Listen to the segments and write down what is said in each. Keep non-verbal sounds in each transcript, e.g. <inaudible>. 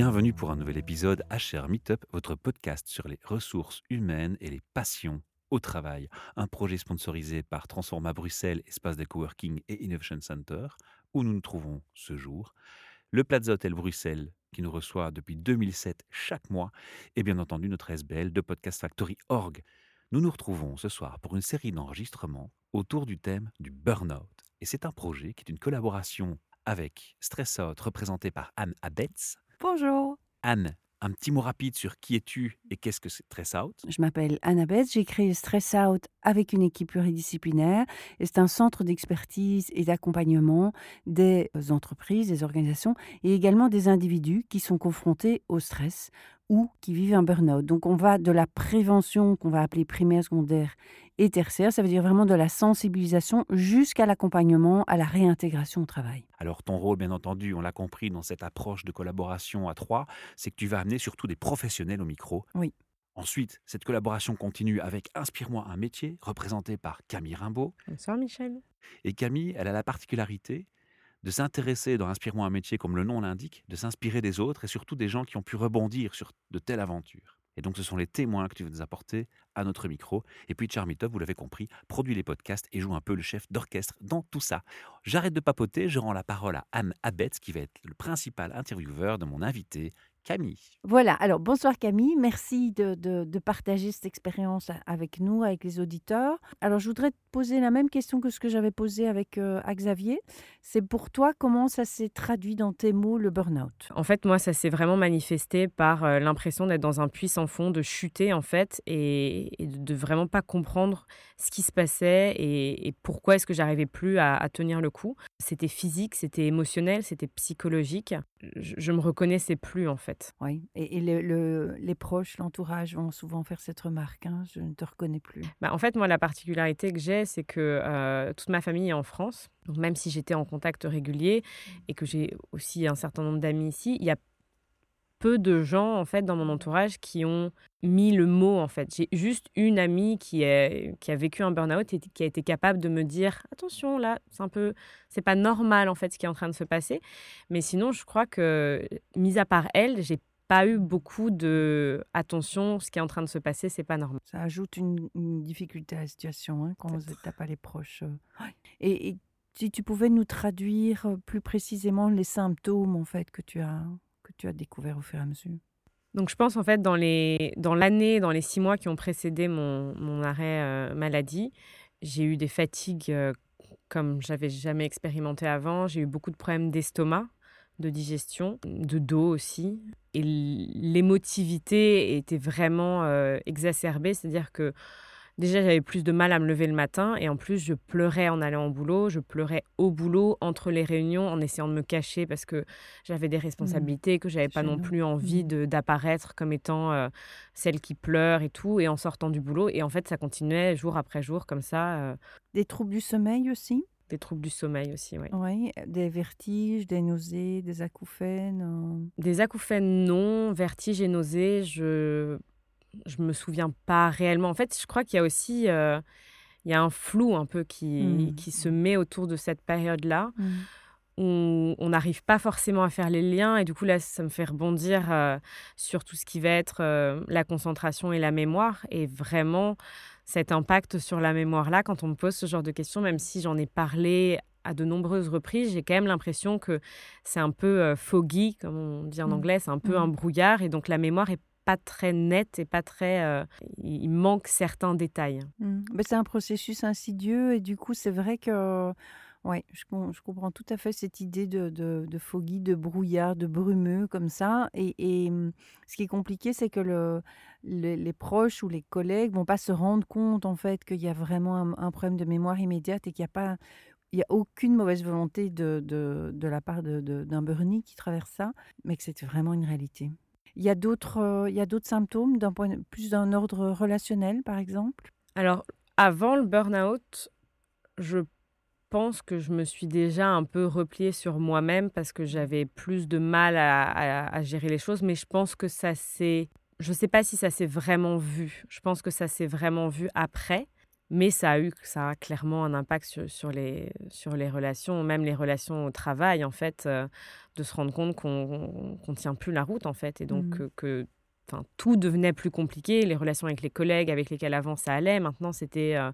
Bienvenue pour un nouvel épisode HR Meetup, votre podcast sur les ressources humaines et les passions au travail. Un projet sponsorisé par Transforma Bruxelles, espace de coworking et Innovation Center, où nous nous trouvons ce jour. Le Plaza Hotel Bruxelles, qui nous reçoit depuis 2007 chaque mois, et bien entendu notre SBL de Podcast Factory Org. Nous nous retrouvons ce soir pour une série d'enregistrements autour du thème du burn-out. Et c'est un projet qui est une collaboration avec Stress Out, représenté par Anne Abetz. Bonjour. Anne, un petit mot rapide sur qui es-tu et qu'est-ce que c'est Stress Out? Je m'appelle Annabeth, j'ai créé Stress Out avec une équipe pluridisciplinaire et c'est un centre d'expertise et d'accompagnement des entreprises, des organisations et également des individus qui sont confrontés au stress ou qui vivent un burn-out. Donc on va de la prévention qu'on va appeler primaire, secondaire et tertiaire, ça veut dire vraiment de la sensibilisation jusqu'à l'accompagnement, à la réintégration au travail. Alors ton rôle, bien entendu, on l'a compris dans cette approche de collaboration à trois, c'est que tu vas amener surtout des professionnels au micro. Oui. Ensuite, cette collaboration continue avec Inspire-moi un métier, représenté par Camille Rimbaud. Bonsoir Michel. Et Camille, elle a la particularité de s'intéresser dans Inspire-moi un métier, comme le nom l'indique, de s'inspirer des autres et surtout des gens qui ont pu rebondir sur de telles aventures. Et donc, ce sont les témoins que tu veux nous apporter à notre micro. Et puis, Charmitov, vous l'avez compris, produit les podcasts et joue un peu le chef d'orchestre dans tout ça. J'arrête de papoter, je rends la parole à Anne Abetz, qui va être le principal intervieweur de mon invité, Camille. Voilà, alors bonsoir Camille, merci de, de, partager cette expérience avec nous, avec les auditeurs. Alors je voudrais te poser la même question que ce que j'avais posé avec euh, Xavier. C'est pour toi, comment ça s'est traduit dans tes mots, le burn-out? En fait, moi, ça s'est vraiment manifesté par euh, l'impression d'être dans un puits sans fond, de chuter en fait, et, de vraiment pas comprendre ce qui se passait et, pourquoi est-ce que j'arrivais plus à, tenir le coup. C'était physique, c'était émotionnel, c'était psychologique. Je, je me reconnaissais plus en fait. Oui, et, le, les proches, l'entourage vont souvent faire cette remarque, hein, je ne te reconnais plus. Bah, en fait, moi, la particularité que j'ai, c'est que euh, toute ma famille est en France. Donc même si j'étais en contact régulier et que j'ai aussi un certain nombre d'amis ici, il y a peu de gens en fait dans mon entourage qui ont mis le mot en fait. J'ai juste une amie qui, est, qui a vécu un burn-out et qui a été capable de me dire attention là, c'est un peu c'est pas normal en fait ce qui est en train de se passer. Mais sinon, je crois que mis à part elle, j'ai pas eu beaucoup de attention, ce qui est en train de se passer, c'est pas normal. Ça ajoute une, difficulté à la situation hein, quand n'êtes pas les proches. Euh. <gasps> Et, et si tu pouvais nous traduire euh, plus précisément les symptômes en fait que tu as que tu as découvert au fur et à mesure donc je pense en fait dans les dans l'année, dans les six mois qui ont précédé mon, mon arrêt euh, maladie, j'ai eu des fatigues euh, comme j'avais jamais expérimenté avant. J'ai eu beaucoup de problèmes d'estomac, de digestion, de dos aussi. Et l'émotivité était vraiment euh, exacerbée, c'est-à-dire que Déjà, j'avais plus de mal à me lever le matin et en plus, je pleurais en allant au boulot, je pleurais au boulot, entre les réunions, en essayant de me cacher parce que j'avais des responsabilités, mmh. que j'avais pas non plus envie mmh. d'apparaître comme étant euh, celle qui pleure et tout, et en sortant du boulot. Et en fait, ça continuait jour après jour comme ça. Euh. Des troubles du sommeil aussi? Des troubles du sommeil aussi, oui. Oui, des vertiges, des nausées, des acouphènes. Euh. Des acouphènes, non. Vertiges et nausées, je je me souviens pas réellement. En fait, je crois qu'il y a aussi euh, il y a un flou un peu qui, mmh. qui se met autour de cette période-là. Mmh. Où on n'arrive pas forcément à faire les liens et du coup là ça me fait rebondir euh, sur tout ce qui va être euh, la concentration et la mémoire et vraiment cet impact sur la mémoire là quand on me pose ce genre de questions même si j'en ai parlé à de nombreuses reprises, j'ai quand même l'impression que c'est un peu foggy, comme on dit en mmh. anglais, c'est un peu un brouillard, et donc la mémoire est pas très net et pas très. Euh, il manque certains détails. Mmh. c'est un processus insidieux et du coup, c'est vrai que. Oui, je, comprends tout à fait cette idée de, de, de, foggy, de brouillard, de brumeux comme ça. Et, et mmh, ce qui est compliqué, c'est que le, les proches ou les collègues vont pas se rendre compte en fait qu'il y a vraiment un, problème de mémoire immédiate et qu'il n'y a pas il n'y a aucune mauvaise volonté de, de, la part d'un burnie qui traverse ça, mais que c'est vraiment une réalité. Il y a d'autres, euh, il symptômes, plus d'un ordre relationnel, par exemple? Alors, avant le burn-out, je pense que je me suis déjà un peu repliée sur moi-même parce que j'avais plus de mal à, gérer les choses, mais je pense que ça s'est... Je ne sais pas si ça s'est vraiment vu. Je pense que ça s'est vraiment vu après. Mais ça a eu ça a clairement un impact sur, sur les, sur les relations, même les relations au travail, en fait, euh, de se rendre compte qu'on ne tient plus la route, en fait, et donc Mmh. que, enfin, tout devenait plus compliqué. Les relations avec les collègues avec lesquels avant ça allait, maintenant c'était, euh,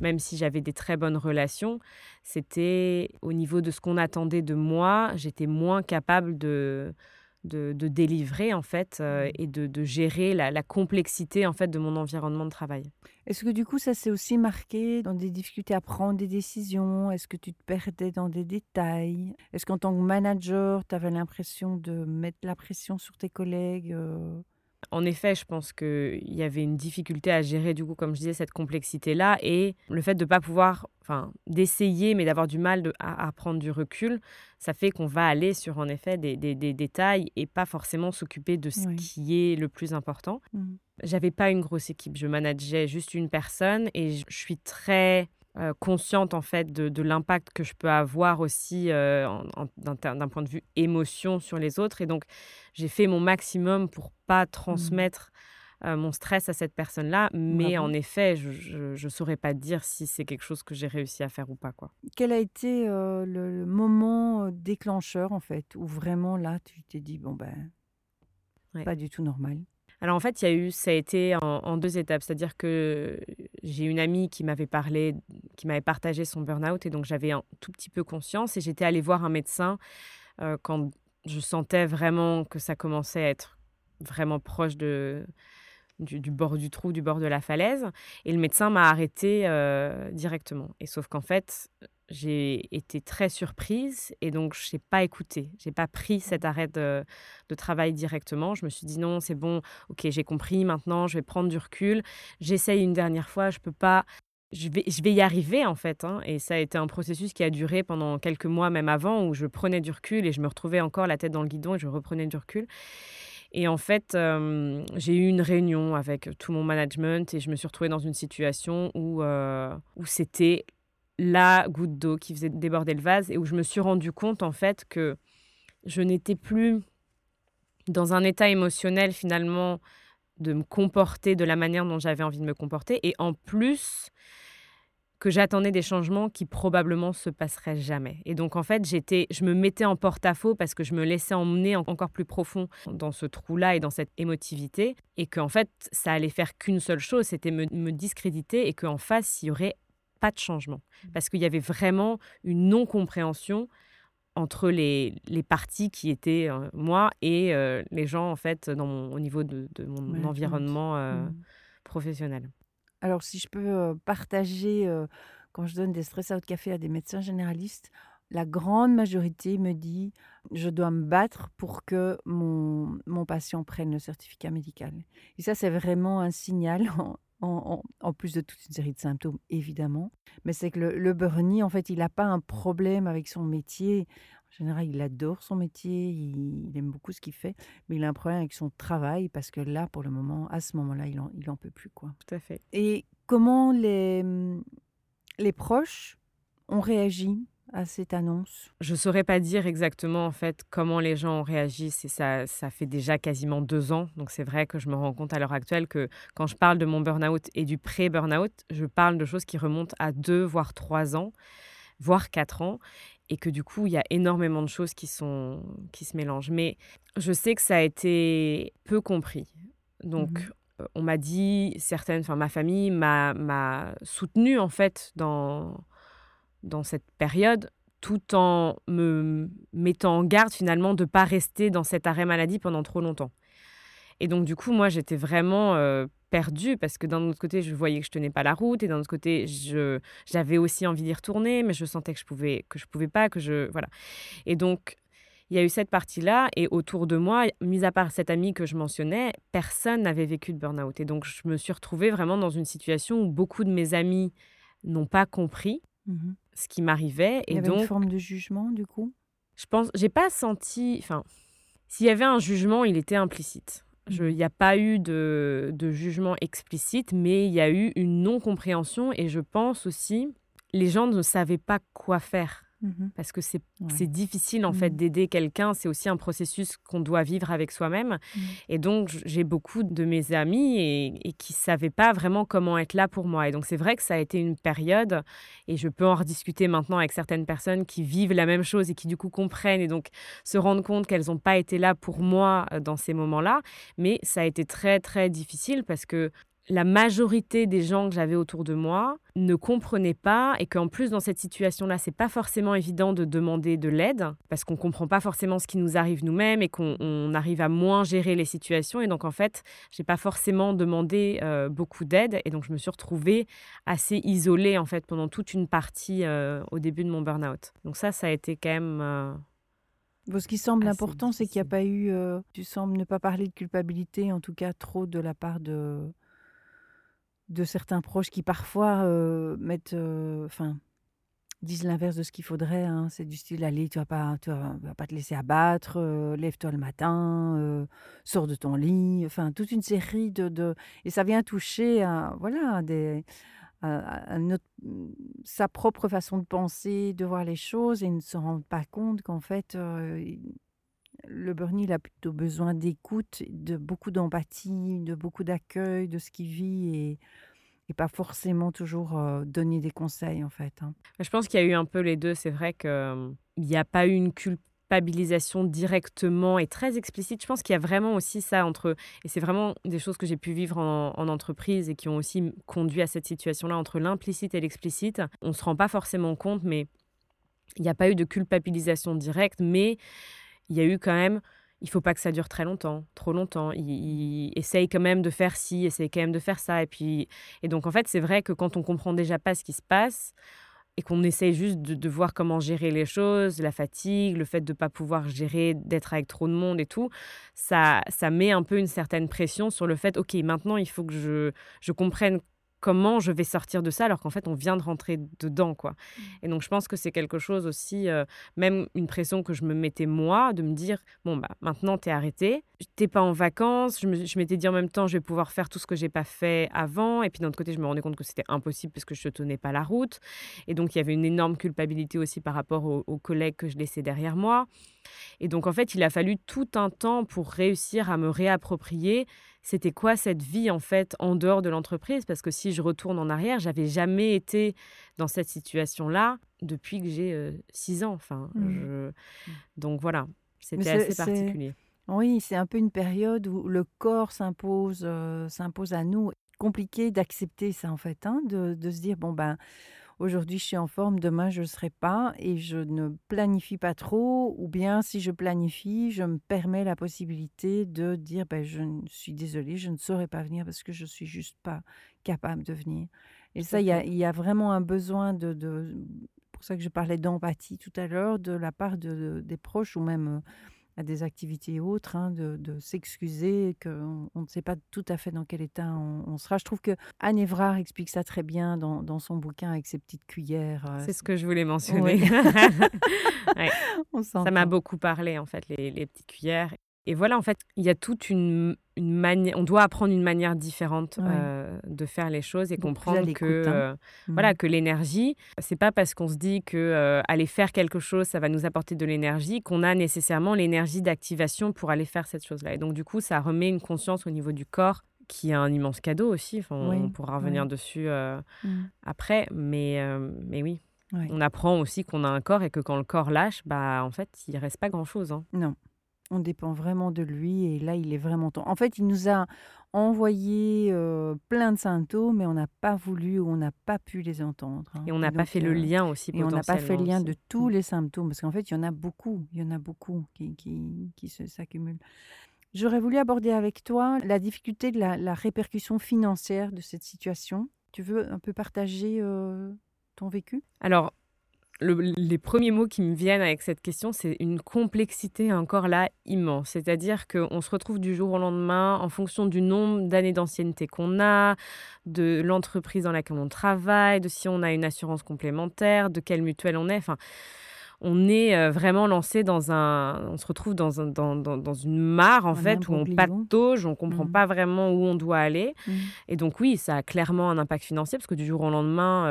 même si j'avais des très bonnes relations, c'était au niveau de ce qu'on attendait de moi, j'étais moins capable de, de, de délivrer en fait euh, Mmh. et de, de gérer la, la complexité en fait de mon environnement de travail. Est-ce que du coup, ça s'est aussi marqué dans des difficultés à prendre des décisions? Est-ce que tu te perdais dans des détails? Est-ce qu'en tant que manager, tu avais l'impression de mettre la pression sur tes collègues euh En effet, je pense qu'il y avait une difficulté à gérer, du coup, comme je disais, cette complexité-là et le fait de ne pas pouvoir, enfin, d'essayer, mais d'avoir du mal de, à, à prendre du recul, ça fait qu'on va aller sur, en effet, des, des- des détails et pas forcément s'occuper de ce Oui. qui est le plus important. Mmh. J'avais pas une grosse équipe, je manageais juste une personne et je je suis très euh, consciente en fait de, de l'impact que je peux avoir aussi euh, d'un point de vue émotion sur les autres et donc j'ai fait mon maximum pour pas transmettre euh, mon stress à cette personne-là, mais Bravo. en effet, je, je, je saurais pas dire si c'est quelque chose que j'ai réussi à faire ou pas quoi. Quel a été le, le moment déclencheur, en fait, où vraiment là, tu t'es dit, bon, ben, Ouais. pas du tout normal? Alors en fait, il y a eu, ça a été en, deux étapes. C'est-à-dire que j'ai une amie qui m'avait parlé, qui m'avait partagé son burn-out et donc j'avais un tout petit peu conscience et j'étais allée voir un médecin euh, quand je sentais vraiment que ça commençait à être vraiment proche de, du, bord du trou, du bord de la falaise. Et le médecin m'a arrêtée euh, directement. Et sauf qu'en fait, j'ai été très surprise et donc je n'ai pas écouté. J'ai pas pris cet arrêt de, de travail directement. Je me suis dit non, c'est bon, ok, j'ai compris. Maintenant, je vais prendre du recul. J'essaye une dernière fois. Je peux pas. Je vais, je vais y arriver en fait. hein. Et ça a été un processus qui a duré pendant quelques mois, même avant, où je prenais du recul et je me retrouvais encore la tête dans le guidon et je reprenais du recul. Et en fait, euh, j'ai eu une réunion avec tout mon management et je me suis retrouvée dans une situation où, euh, où c'était la goutte d'eau qui faisait déborder le vase et où je me suis rendu compte en fait que je n'étais plus dans un état émotionnel finalement de me comporter de la manière dont j'avais envie de me comporter et en plus que j'attendais des changements qui probablement se passeraient jamais. Et donc en fait, j'étais je me mettais en porte-à-faux parce que je me laissais emmener en- encore plus profond dans ce trou-là et dans cette émotivité et qu'en fait, ça allait faire qu'une seule chose, c'était me, me discréditer et qu'en face, il y aurait pas de changement parce qu'il y avait vraiment une non-compréhension entre les, les parties qui étaient euh, moi et euh, les gens en fait dans mon- au niveau de, de mon environnement euh, Mmh. professionnel. Alors, si je peux partager, quand je donne des stress out café à des médecins généralistes, la grande majorité me dit je dois me battre pour que mon, mon patient prenne le certificat médical. Et ça, c'est vraiment un signal, <laughs> en, en- en- en plus de toute une série de symptômes, évidemment. Mais c'est que le, le burnie, en fait, il n'a pas un problème avec son métier. En général, il adore son métier, il, il aime beaucoup ce qu'il fait, mais il a un problème avec son travail parce que là, pour le moment, à ce moment-là, il en, il en peut plus, quoi. Tout à fait. Et comment les, les proches ont réagi à cette annonce? Je saurais pas dire exactement en fait comment les gens ont réagi. Ça, ça fait déjà quasiment deux ans. Donc c'est vrai que je me rends compte à l'heure actuelle que quand je parle de mon burn-out et du pré-burn-out, je parle de choses qui remontent à deux voire trois ans, voire quatre ans, et que du coup il y a énormément de choses qui sont qui se mélangent. Mais je sais que ça a été peu compris. Donc Mhm. euh, on m'a dit certaines, enfin ma famille m'a m'a soutenue en fait dans dans cette période tout en me mettant en garde finalement de pas rester dans cet arrêt maladie pendant trop longtemps. Et donc du coup, moi, j'étais vraiment euh, perdue parce que d'un autre côté, je voyais que je tenais pas la route et d'un autre côté, j'avais aussi envie d'y retourner, mais je sentais que je pouvais que je pouvais pas, que je voilà. Et donc il y a eu cette partie-là et autour de moi, mis à part cette amie que je mentionnais, personne n'avait vécu de burn-out. Et donc je me suis retrouvée vraiment dans une situation où beaucoup de mes amis n'ont pas compris Mhm. Ce qui m'arrivait Il y et avait une donc forme de jugement, du coup? Je pense, j'ai pas senti. Enfin, s'il y avait un jugement, il était implicite. Mhm. Il n'y a pas eu de, de jugement explicite, mais il y a eu une non-compréhension et je pense aussi, les gens ne savaient pas quoi faire Mmh parce que c'est Ouais. difficile en fait Mmh. d'aider quelqu'un. C'est aussi un processus qu'on doit vivre avec soi-même. Mmh. Et donc j'ai beaucoup de mes amis et, et qui savaient pas vraiment comment être là pour moi. Et donc c'est vrai que ça a été une période et je peux en rediscuter maintenant avec certaines personnes qui vivent la même chose et qui du coup comprennent et donc se rendent compte qu'elles n'ont pas été là pour moi euh, dans ces moments-là. Mais ça a été très très difficile parce que la majorité des gens que j'avais autour de moi ne comprenaient pas et qu'en plus dans cette situation-là, c'est pas forcément évident de demander de l'aide parce qu'on comprend pas forcément ce qui nous arrive nous-mêmes et qu'on on arrive à moins gérer les situations et donc en fait, j'ai pas forcément demandé euh, beaucoup d'aide et donc je me suis retrouvée assez isolée en fait pendant toute une partie euh, au début de mon burn-out. Donc ça, ça a été quand même euh, Bon, ce qui semble Assez important, c'est qu'il n'y a pas eu. euh, tu sembles ne pas parler de culpabilité, en tout cas trop de la part de, de certains proches qui parfois euh, mettent. euh, Enfin. disent l'inverse de ce qu'il faudrait. hein. C'est du style allez, tu vas pas, tu vas, pas te laisser abattre, euh, lève-toi le matin, sors de ton lit. Enfin, toute une série de, de- et ça vient toucher à voilà des sa propre façon de penser, de voir les choses et ne se rend pas compte qu'en fait le Bernie il a plutôt besoin d'écoute, de beaucoup d'empathie, de beaucoup d'accueil de ce qu'il vit et, pas forcément toujours euh, donner des conseils en fait. hein. Je pense qu'il y a eu un peu les deux. C'est vrai qu'il n'y a pas eu une culpabilisation directement et très explicite. Je pense qu'il y a vraiment aussi ça entre, et c'est vraiment des choses que j'ai pu vivre en, en entreprise et qui ont aussi conduit à cette situation-là, entre l'implicite et l'explicite. On ne se rend pas forcément compte, mais il n'y a pas eu de culpabilisation directe, mais il y a eu quand même... Il faut pas que ça dure très longtemps, trop longtemps. Il, essaye quand même de faire ci, essaye quand même de faire ça. Et puis, et donc en fait, c'est vrai que quand on comprend déjà pas ce qui se passe, et qu'on essaye juste de, de voir comment gérer les choses, la fatigue, le fait de ne pas pouvoir gérer, d'être avec trop de monde et tout, ça, ça met un peu une certaine pression sur le fait, OK, maintenant, il faut que je, je comprenne comment je vais sortir de ça alors qu'en fait on vient de rentrer dedans quoi. Et donc je pense que c'est quelque chose aussi euh, même une pression que je me mettais moi de me dire bon bah maintenant t'es arrêté, t'es pas en vacances, je, m'étais dit en même temps je vais pouvoir faire tout ce que j'ai pas fait avant et puis d'un autre côté je me rendais compte que c'était impossible parce que je tenais pas la route et donc il y avait une énorme culpabilité aussi par rapport aux, aux collègues que je laissais derrière moi. Et donc en fait il a fallu tout un temps pour réussir à me réapproprier c'était quoi cette vie en fait en dehors de l'entreprise? Parce que si je retourne en arrière j'avais jamais été dans cette situation là depuis que j'ai 6 ans. Enfin je... donc voilà c'était assez particulier. Oui, c'est un peu une période où le corps s'impose, euh, s'impose à nous. Compliqué d'accepter ça en fait, hein, de, de se dire bon ben aujourd'hui je suis en forme, demain je ne serai pas et je ne planifie pas trop, ou bien si je planifie, je me permets la possibilité de dire ben je ne- suis désolée, je ne saurais pas venir parce que je suis juste pas capable de venir. Et ça, il y a, fait. il y a vraiment un besoin de, de pour ça que je parlais d'empathie tout à l'heure, de la part de, de- des proches ou même à des activités autres, hein, de, de s'excuser, qu'on on ne sait pas tout à fait dans quel état on, on sera. Je trouve que Anne Évrard explique ça très bien dans, dans son bouquin avec ses petites cuillères. euh, c'est ce que je voulais mentionner Ouais. <laughs> ça m'a beaucoup parlé en fait les, les petites cuillères et voilà en fait il y a toute une, une manière on doit apprendre une manière différente Ouais. euh, de faire les choses et comprendre que hein. euh, Mhm. Voilà, que l'énergie, c'est pas parce qu'on se dit que euh, aller faire quelque chose, ça va nous apporter de l'énergie, qu'on a nécessairement l'énergie d'activation pour aller faire cette chose-là. Et donc, du coup, ça remet une conscience au niveau du corps qui est un immense cadeau aussi. Enfin, on, Oui, on pourra revenir oui. dessus euh, Mhm. après, mais, mais oui. On apprend aussi qu'on a un corps et que quand le corps lâche, bah en fait, il reste pas grand-chose. hein. Non, on dépend vraiment de lui et là, il est vraiment temps. En fait, il nous a envoyé euh, plein de symptômes, mais on n'a pas voulu ou on n'a pas pu les entendre. hein. Et on n'a pas fait le euh, lien aussi Et on n'a pas fait le lien aussi. de tous Mm. les symptômes, parce qu'en fait, il y en a beaucoup, il y en a beaucoup qui, qui, qui se- s'accumulent. J'aurais voulu aborder avec toi la difficulté de la, la répercussion financière de cette situation. Tu veux un peu partager euh, ton vécu? Alors, le- les premiers mots qui me viennent avec cette question, c'est une complexité encore là immense. C'est-à-dire qu'on se retrouve du jour au lendemain en fonction du nombre d'années d'ancienneté qu'on a, de l'entreprise dans laquelle on travaille, de si on a une assurance complémentaire, de quelle mutuelle on est. Enfin, on est vraiment lancé dans un, on se retrouve dans, un, dans, dans, une mare en fait où on patauge, on comprend mmh. pas vraiment où on doit aller. Mmh. Et donc oui, ça a clairement un impact financier parce que du jour au lendemain,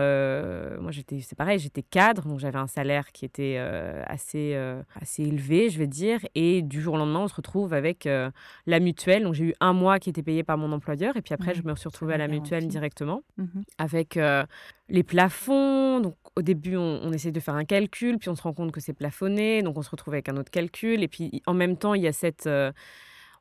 moi j'étais, c'est pareil, j'étais cadre, donc j'avais un salaire qui était assez, assez élevé, je vais dire, et du jour au lendemain, on se retrouve avec la mutuelle. Donc j'ai eu un mois qui était payé par mon employeur, et puis après, je me suis retrouvée à la mutuelle directement mmh avec les plafonds. Donc au début, on, essaie de faire un calcul, puis on se rend compte que c'est plafonné, donc on se retrouve avec un autre calcul. Et puis en même temps, il y a cette... Euh,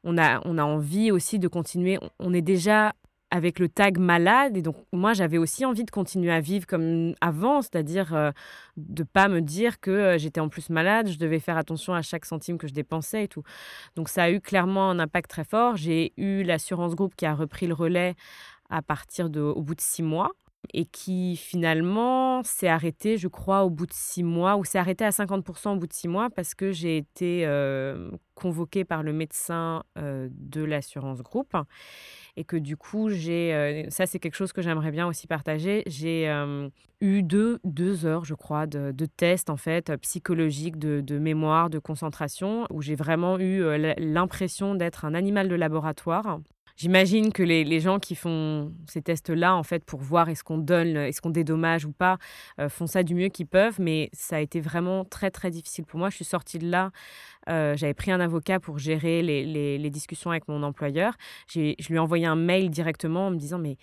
on, a, on a envie aussi de continuer. On est déjà avec le tag malade. Et donc, moi, j'avais aussi envie de continuer à vivre comme avant, c'est-à-dire euh, de pas me dire que euh, j'étais en plus malade, je devais faire attention à chaque centime que je dépensais et tout. Donc, ça a eu clairement un impact très fort. J'ai eu l'assurance groupe qui a repris le relais à partir de, au bout de six mois et qui finalement s'est arrêté, je crois, au bout de six mois, ou s'est arrêté à 50% au bout de six mois parce que j'ai été euh, convoquée par le médecin euh, de l'assurance groupe et que du coup, j'ai, euh, ça c'est quelque chose que j'aimerais bien aussi partager, j'ai eu deux, deux heures, je crois, de, de tests en fait psychologiques, de, de mémoire, de concentration, où j'ai vraiment eu l'impression d'être un animal de laboratoire J'imagine que les, gens qui font ces tests-là, en fait, pour voir est-ce qu'on donne, est-ce qu'on dédommage ou pas, euh, font ça du mieux qu'ils peuvent. Mais ça a été vraiment très, très difficile pour moi. Je suis sortie de là. Euh, j'avais pris un avocat pour gérer les, les discussions avec mon employeur. Je lui ai envoyé un mail directement en me disant, mais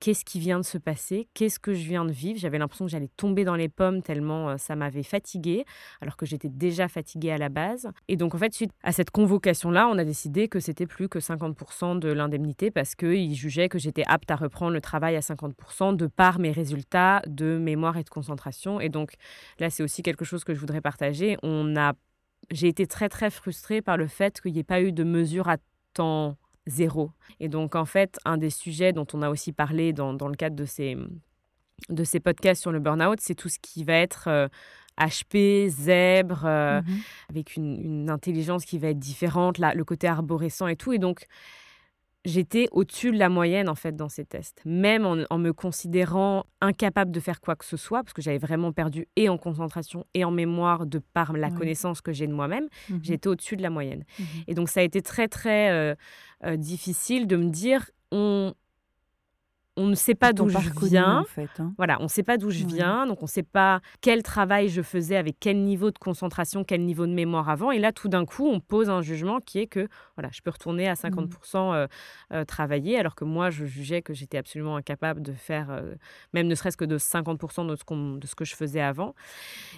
qu'est-ce qui vient de se passer, qu'est-ce que je viens de vivre? J'avais l'impression que j'allais tomber dans les pommes tellement ça m'avait fatiguée, alors que j'étais déjà fatiguée à la base. Et donc en fait, suite à cette convocation-là, on a décidé que c'était plus que 50% de l'indemnité parce qu'ils jugeaient que j'étais apte à reprendre le travail à 50% de par mes résultats de mémoire et de concentration. Et donc là, c'est aussi quelque chose que je voudrais partager. On a j'ai été très très frustrée par le fait qu'il n'y ait pas eu de mesure à temps zéro. Et donc, en fait, un des sujets dont on a aussi parlé dans, dans le cadre de ces, de ces podcasts sur le burn-out, c'est tout ce qui va être HP, euh, zèbre, euh, mmh avec une, une, intelligence qui va être différente, là, le côté arborescent et tout. Et donc, j'étais au-dessus de la moyenne en fait dans ces tests, même en, me considérant incapable de faire quoi que ce soit, parce que j'avais vraiment perdu et en concentration et en mémoire de par la connaissance que j'ai de moi-même, mmh j'étais au-dessus de la moyenne. Mmh et donc ça a été très très euh, euh, difficile de me dire on on ne sait pas d'où je viens. Hein. Voilà, on ne sait pas d'où je viens, donc on ne sait pas quel travail je faisais avec quel niveau de concentration, quel niveau de mémoire avant. Et là, tout d'un coup, on pose un jugement qui est que voilà, je peux retourner à 50% mmh. euh, euh, travailler, alors que moi, je jugeais que j'étais absolument incapable de faire, euh, même ne serait-ce que de 50% de ce, de ce que je faisais avant.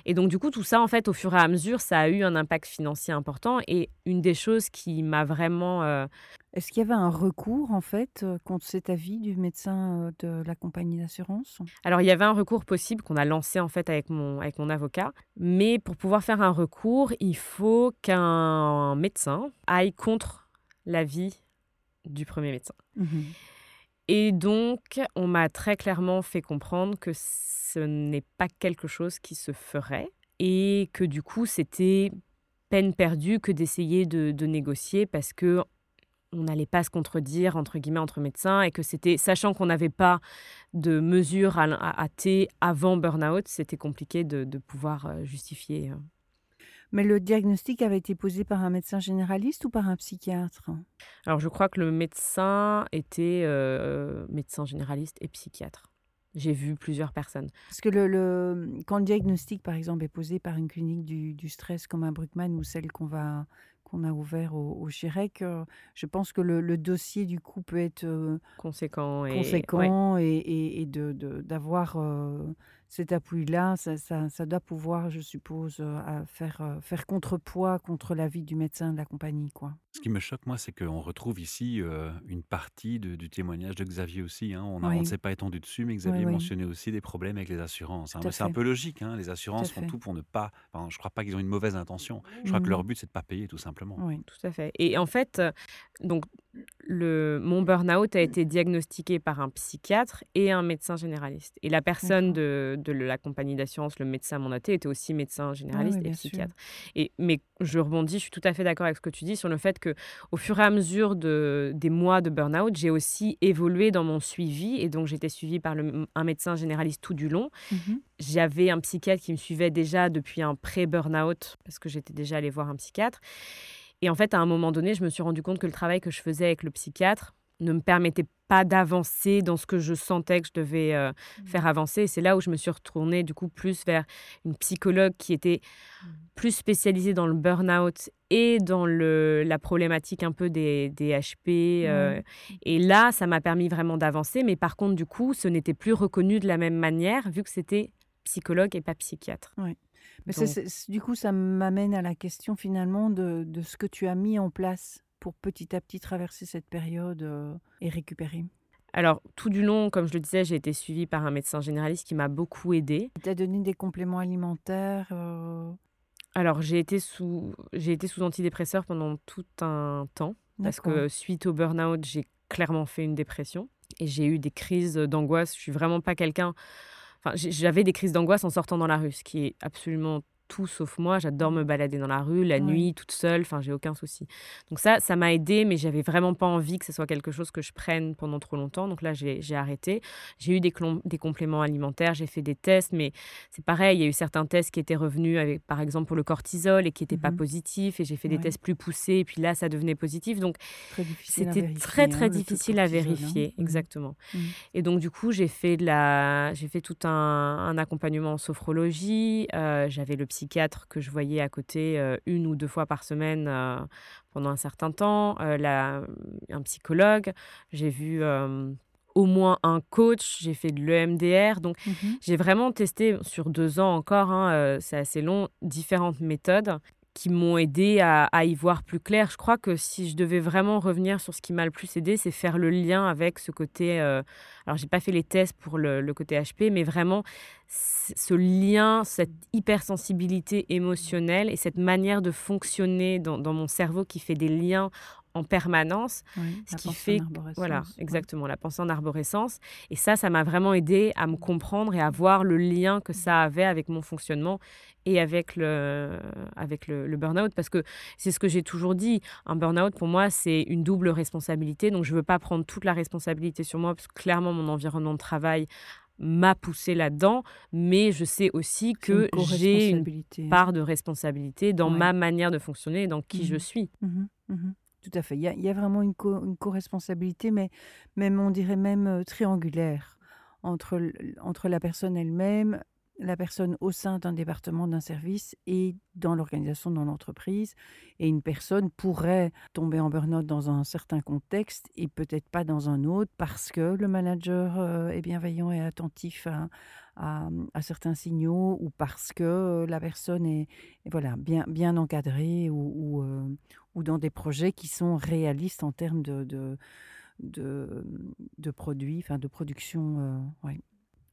Et donc, du coup, tout ça, en fait, au fur et à mesure, ça a eu un impact financier important. Et une des choses qui m'a vraiment est-ce qu'il y avait un recours, en fait, contre cet avis du médecin de la compagnie d'assurance? Alors, il y avait un recours possible qu'on a lancé, en fait, avec mon, avec mon avocat. Mais pour pouvoir faire un recours, il faut qu'un médecin aille contre l'avis du premier médecin. Mmh Et donc, on m'a très clairement fait comprendre que ce n'est pas quelque chose qui se ferait et que du coup, c'était peine perdue que d'essayer de, de, négocier parce que on n'allait pas se contredire entre guillemets entre médecins et que c'était sachant qu'on n'avait pas de mesures à, à, T avant burn-out, c'était compliqué de, pouvoir euh, justifier. Euh. Mais le diagnostic avait été posé par un médecin généraliste ou par un psychiatre? Alors je crois que le médecin était euh, médecin généraliste et psychiatre. J'ai vu plusieurs personnes. Parce que le, quand le diagnostic, par exemple, est posé par une clinique du, du stress comme un Bruckmann ou celle qu'on va qu'on a ouvert au, au Chirec, je pense que le, dossier du coup peut être conséquent et, conséquent et, et, de, d'avoir cet appui-là, ça, ça, doit pouvoir, je suppose, euh, faire, euh, faire contrepoids contre l'avis du médecin de la compagnie. Quoi. Ce qui me choque, moi, c'est qu'on retrouve ici euh, une partie du témoignage de Xavier aussi. Hein. On ne s'est pas étendu dessus, mais Xavier mentionnait aussi des problèmes avec les assurances. Hein. C'est un peu logique. Hein. Les assurances font tout pour ne pas. je ne crois pas qu'ils ont une mauvaise intention. Je crois que leur but, c'est de ne pas payer, tout simplement. Oui, tout à fait. Et en fait, donc le, mon burn-out a été diagnostiqué par un psychiatre et un médecin généraliste. Et la personne de, de, la compagnie d'assurance, le médecin mandaté, était aussi médecin généraliste et psychiatre. Et, mais je rebondis, je suis tout à fait d'accord avec ce que tu dis sur le fait que au fur et à mesure de, des mois de burn-out, j'ai aussi évolué dans mon suivi. Et donc, j'étais suivie par le, un médecin généraliste tout du long. Mmh J'avais un psychiatre qui me suivait déjà depuis un pré-burn-out, parce que j'étais déjà allée voir un psychiatre. Et en fait, à un moment donné, je me suis rendu compte que le travail que je faisais avec le psychiatre ne me permettait pas d'avancer dans ce que je sentais que je devais euh, mmh. faire avancer. c'est là où je me suis retournée du coup plus vers une psychologue qui était mmh. plus spécialisée dans le burn-out et dans le, la problématique un peu des, des HP. Euh, et là, ça m'a permis vraiment d'avancer. Mais par contre, du coup, ce n'était plus reconnu de la même manière vu que c'était psychologue et pas psychiatre. Oui. Mais du coup, ça m'amène à la question finalement de, de, ce que tu as mis en place pour petit à petit traverser cette période euh, et récupérer. Alors, tout du long, comme je le disais, j'ai été suivie par un médecin généraliste qui m'a beaucoup aidée. Tu as donné des compléments alimentaires euh? Alors, j'ai été, sous, j'ai été sous antidépresseurs pendant tout un temps. Parce que suite au burn-out, j'ai clairement fait une dépression. Et j'ai eu des crises d'angoisse. Je suis vraiment pas quelqu'un Enfin, j'avais des crises d'angoisse en sortant dans la rue, ce qui est absolument tout sauf moi. J'adore me balader dans la rue, la nuit, toute seule. Enfin, j'ai aucun souci. Donc ça, ça m'a aidé, mais j'avais vraiment pas envie que ce soit quelque chose que je prenne pendant trop longtemps. Donc là, j'ai arrêté. J'ai eu des, des, compléments alimentaires, j'ai fait des tests, mais c'est pareil. Il y a eu certains tests qui étaient revenus, avec, par exemple pour le cortisol, et qui n'étaient pas mmh positifs. Et j'ai fait des tests plus poussés, et puis là, ça devenait positif. Donc c'était très très hein, difficile à vérifier, hein. mmh. exactement. Mmh. Et donc du coup, j'ai fait de la, j'ai fait tout un, un, accompagnement en sophrologie. Euh, j'avais le psychiatre que je voyais à côté euh, une ou deux fois par semaine euh, pendant un certain temps, euh, la, un psychologue, j'ai vu au moins un coach, j'ai fait de l'EMDR. Donc, mmh j'ai vraiment testé sur deux ans encore, hein, c'est assez long, différentes méthodes qui m'ont aidé à, y voir plus clair. Je crois que si je devais vraiment revenir sur ce qui m'a le plus aidé, c'est faire le lien avec ce côté. Euh, alors, j'ai pas fait les tests pour le, côté HP, mais vraiment ce lien, cette hypersensibilité émotionnelle et cette manière de fonctionner dans mon cerveau qui fait des liens en permanence, ce qui fait voilà exactement la pensée en arborescence. Et ça ça m'a vraiment aidé à me comprendre et à voir le lien que ça avait avec mon fonctionnement et avec le avec le, le burn-out. Parce que c'est ce que j'ai toujours dit un burn-out pour moi c'est une double responsabilité. Donc je veux pas prendre toute la responsabilité sur moi parce que clairement mon environnement de travail m'a poussé là-dedans, mais je sais aussi que j'ai une part de responsabilité dans ma manière de fonctionner et dans qui je mmh. suis. Mmh. Mmh Tout à fait. Il y a, vraiment une, co-responsabilité, mais même, on dirait même euh, triangulaire entre, entre la personne elle-même, la personne au sein d'un département, d'un service et dans l'organisation, dans l'entreprise. Et une personne pourrait tomber en burn-out dans un certain contexte et peut-être pas dans un autre parce que le manager euh, est bienveillant et attentif à, certains signaux ou parce que la personne est, voilà, bien, encadrée ou, euh, ou, dans des projets qui sont réalistes en termes de, de, de, produits, enfin de production. Euh,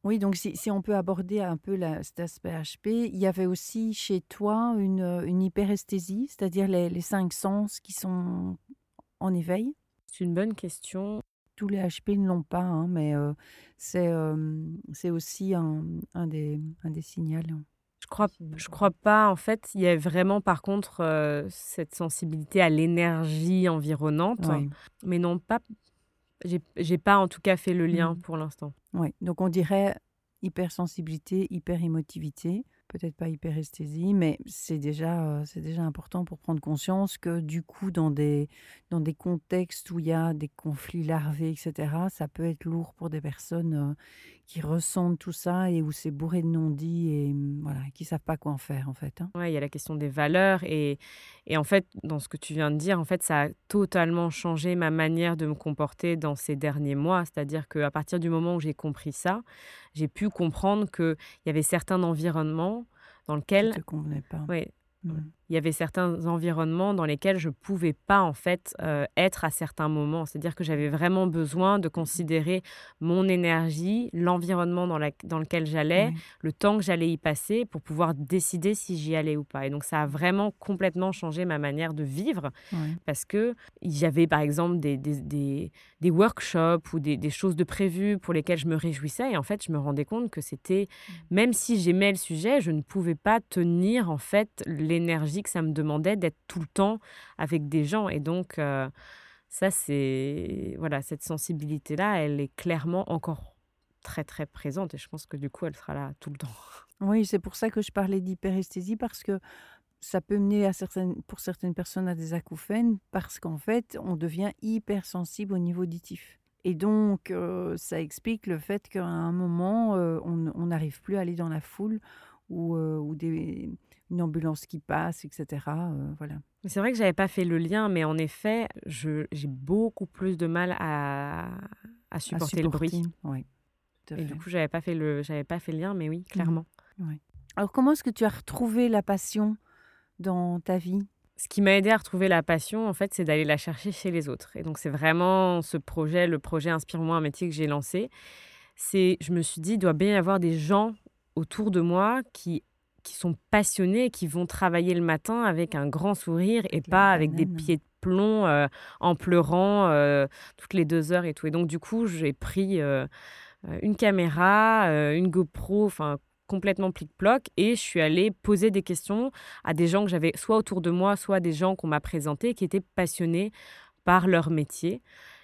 oui, donc si, si, on peut aborder un peu la, cet aspect HP, il y avait aussi chez toi une, une hyperesthésie, c'est-à-dire les, les, cinq sens qui sont en éveil? C'est une bonne question. Tous les HP ne l'ont pas, hein, mais euh, c'est euh, c'est aussi un, un, des, un des signaux. Je crois, je crois pas. En fait, il y a vraiment, par contre, euh, cette sensibilité à l'énergie environnante. Mais non, pas, j'ai pas en tout cas fait le lien mmh. pour l'instant. Oui, donc on dirait hypersensibilité, hyper-émotivité peut-être pas hyperesthésie, mais c'est déjà, euh, déjà important pour prendre conscience que du coup, dans des, dans des contextes où il y a des conflits larvés, etc., ça peut être lourd pour des personnes euh, qui ressentent tout ça et où c'est bourré de non-dits et mm, voilà, qui savent pas quoi en faire en fait. Hein. Ouais, il y a la question des valeurs et, et en fait, dans ce que tu viens de dire, en fait, ça a totalement changé ma manière de me comporter dans ces derniers mois. C'est-à-dire qu'à partir du moment où j'ai compris ça, j'ai pu comprendre qu'il y avait certains environnements dans lesquels... Qui te convenaient pas. Oui. Mmh. Il y avait certains environnements dans lesquels je pouvais pas en fait euh, être à certains moments. C'est-à-dire que j'avais vraiment besoin de considérer mon énergie, l'environnement dans, dans lequel j'allais, le temps que j'allais y passer pour pouvoir décider si j'y allais ou pas. Et donc ça a vraiment complètement changé ma manière de vivre parce que avait par exemple des, des, des, workshops ou des, des, choses de prévues pour lesquelles je me réjouissais et en fait je me rendais compte que c'était mmh. même si j'aimais le sujet, je ne pouvais pas tenir en fait l'énergie que ça me demandait d'être tout le temps avec des gens. Et donc, euh, ça, c'est. Voilà, cette sensibilité-là, elle est clairement encore très, très présente. Et je pense que du coup, elle sera là tout le temps. <laughs> Oui, c'est pour ça que je parlais d'hyperesthésie, parce que ça peut mener à certaines, pour certaines personnes à des acouphènes, parce qu'en fait, on devient hypersensible au niveau auditif. Et donc, euh, ça explique le fait qu'à un moment, euh, on n'arrive plus à aller dans la foule ou, ou des, une ambulance qui passe, etc. Euh, voilà. C'est vrai que j'avais pas fait le lien, mais en effet, j'ai beaucoup plus de mal à, à, supporter, le bruit. Oui, Et du coup, j'avais pas fait le, j'avais pas fait le lien, mais oui, mmh clairement. Alors, comment est-ce que tu as retrouvé la passion dans ta vie? Ce qui m'a aidé à retrouver la passion, en fait, c'est d'aller la chercher chez les autres. Et donc, c'est vraiment ce projet, le projet Inspire-moi un métier que j'ai lancé. C'est, je me suis dit, il doit bien y avoir des gens autour de moi qui qui sont passionnés et qui vont travailler le matin avec un grand sourire et pas avec des pieds de plomb euh, en pleurant euh, toutes les deux heures et tout. Et donc, du coup, j'ai pris euh, une caméra, une GoPro, enfin complètement plic-ploc et je suis allée poser des questions à des gens que j'avais soit autour de moi, soit des gens qu'on m'a présentés qui étaient passionnés par leur métier.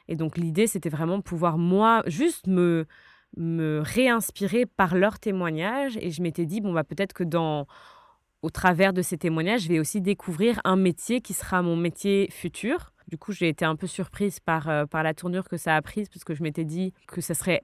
Et donc l'idée, c'était vraiment pouvoir, moi, juste me, me réinspirer par leurs témoignages et je m'étais dit bon bah peut-être que dans au travers de ces témoignages, je vais aussi découvrir un métier qui sera mon métier futur. Du coup, j'ai été un peu surprise par, euh, par la tournure que ça a prise, parce que je m'étais dit que ça serait,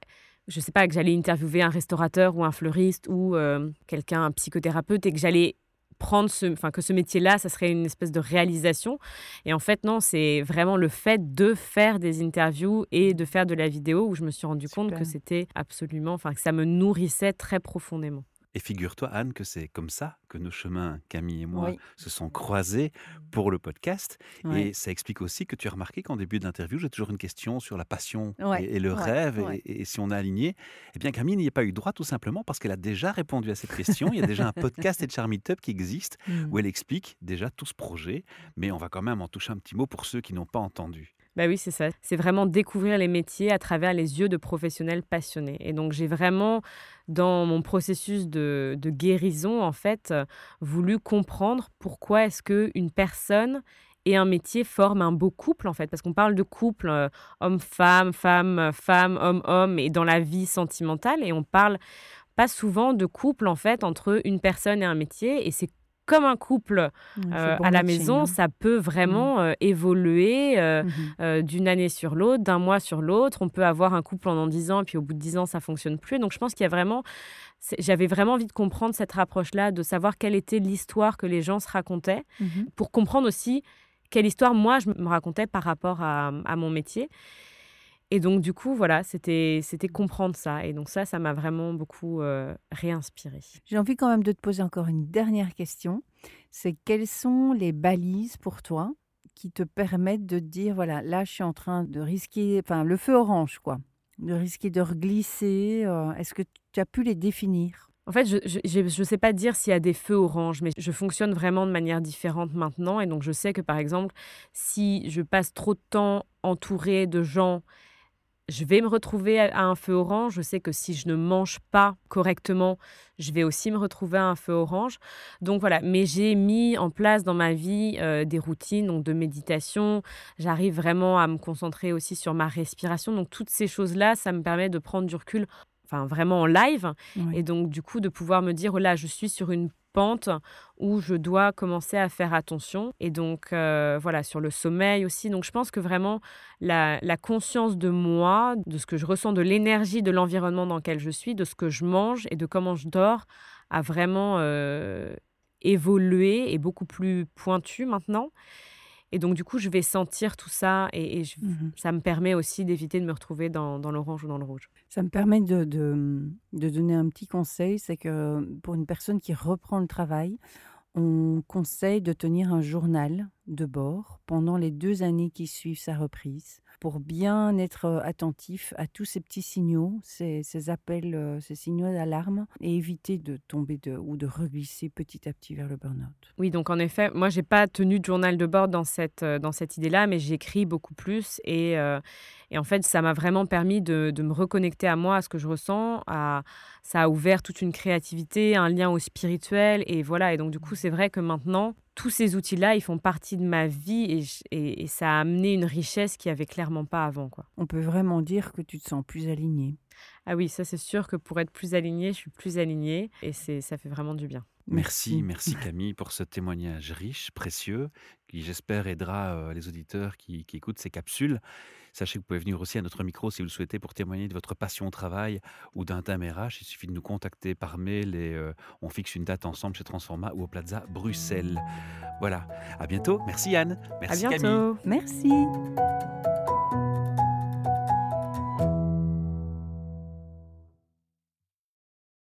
je sais pas, que j'allais interviewer un restaurateur ou un fleuriste ou euh, quelqu'un, un psychothérapeute, et que j'allais prendre ce, enfin que ce métier-là, ça serait une espèce de réalisation. Et en fait, non, c'est vraiment le fait de faire des interviews et de faire de la vidéo où je me suis rendu compte que c'était absolument, enfin que ça me nourrissait très profondément. Et figure-toi, Anne, que c'est comme ça que nos chemins, Camille et moi, se sont croisés pour le podcast. Et ça explique aussi que tu as remarqué qu'en début d'interview, j'ai toujours une question sur la passion et, le rêve et, si on a aligné. Eh bien, Camille n'y a pas eu droit tout simplement parce qu'elle a déjà répondu à cette question. Il y a déjà un podcast <laughs> de Charmy Up qui existe mmh. où elle explique déjà tout ce projet. Mais on va quand même en toucher un petit mot pour ceux qui n'ont pas entendu. Bah oui, c'est ça. C'est vraiment découvrir les métiers à travers les yeux de professionnels passionnés. Et donc, j'ai vraiment, dans mon processus de, guérison, en fait, voulu comprendre pourquoi est-ce qu'une personne et un métier forment un beau couple, en fait. Parce qu'on parle de couple euh, homme-femme, femme, femme, homme-homme, et dans la vie sentimentale. Et on parle pas souvent de couple, en fait, entre une personne et un métier. Et c'est comme un couple euh, à la maison, hein. ça peut vraiment mmh. euh, évoluer euh, mmh d'une année sur l'autre, d'un mois sur l'autre. On peut avoir un couple pendant dix ans, puis au bout de dix ans, ça fonctionne plus. Donc je pense qu'il y a vraiment, j'avais vraiment envie de comprendre cette rapproche-là, de savoir quelle était l'histoire que les gens se racontaient, mmh pour comprendre aussi quelle histoire moi je me racontais par rapport à, à mon métier. Et donc, du coup, voilà, c'était comprendre ça. Et donc, ça, ça m'a vraiment beaucoup euh, réinspiré. J'ai envie quand même de te poser encore une dernière question. C'est quelles sont les balises pour toi qui te permettent de te dire, voilà, là, je suis en train de risquer, enfin, le feu orange, quoi, de risquer de reglisser. Euh, est-ce que tu as pu les définir? En fait, je ne sais pas dire s'il y a des feux orange, mais je fonctionne vraiment de manière différente maintenant. Et donc, je sais que, par exemple, si je passe trop de temps entourée de gens je vais me retrouver à un feu orange. Je sais que si je ne mange pas correctement, je vais aussi me retrouver à un feu orange. Donc voilà, mais j'ai mis en place dans ma vie euh, des routines donc de méditation. J'arrive vraiment à me concentrer aussi sur ma respiration. Donc toutes ces choses-là, ça me permet de prendre du recul enfin vraiment en live et donc du coup de pouvoir me dire oh là je suis sur une où je dois commencer à faire attention. Et donc, euh, voilà, sur le sommeil aussi. Donc, je pense que vraiment, la, conscience de moi, de ce que je ressens, de l'énergie de l'environnement dans lequel je suis, de ce que je mange et de comment je dors, a vraiment euh, évolué et beaucoup plus pointu maintenant. Et donc, du coup, je vais sentir tout ça et, mmh ça me permet aussi d'éviter de me retrouver dans, l'orange ou dans le rouge. Ça me permet de, de, donner un petit conseil c'est que pour une personne qui reprend le travail, on conseille de tenir un journal de bord pendant les deux années qui suivent sa reprise pour bien être attentif à tous ces petits signaux, ces, appels, ces signaux d'alarme et éviter de tomber de, ou de reglisser petit à petit vers le burn-out. Oui, donc en effet, moi, j'ai pas tenu de journal de bord dans cette, dans cette idée-là, mais j'écris beaucoup plus et, et en fait, ça m'a vraiment permis de, de, me reconnecter à moi, à ce que je ressens. À, ça a ouvert toute une créativité, un lien au spirituel. Et voilà. Et donc, du coup, c'est vrai que maintenant, tous ces outils-là, ils font partie de ma vie et, et, ça a amené une richesse qui avait clairement pas avant. Quoi. On peut vraiment dire que tu te sens plus aligné. Ah oui, ça c'est sûr que pour être plus aligné, je suis plus alignée et c'est ça fait vraiment du bien. Merci, merci Camille pour ce témoignage riche, précieux, qui j'espère aidera euh, les auditeurs qui, écoutent ces capsules. Sachez que vous pouvez venir aussi à notre micro si vous le souhaitez pour témoigner de votre passion au travail ou d'un thème RH. Il suffit de nous contacter par mail et euh, on fixe une date ensemble chez Transforma ou au Plaza Bruxelles. Voilà, à bientôt. Merci Anne. Merci à bientôt. Merci.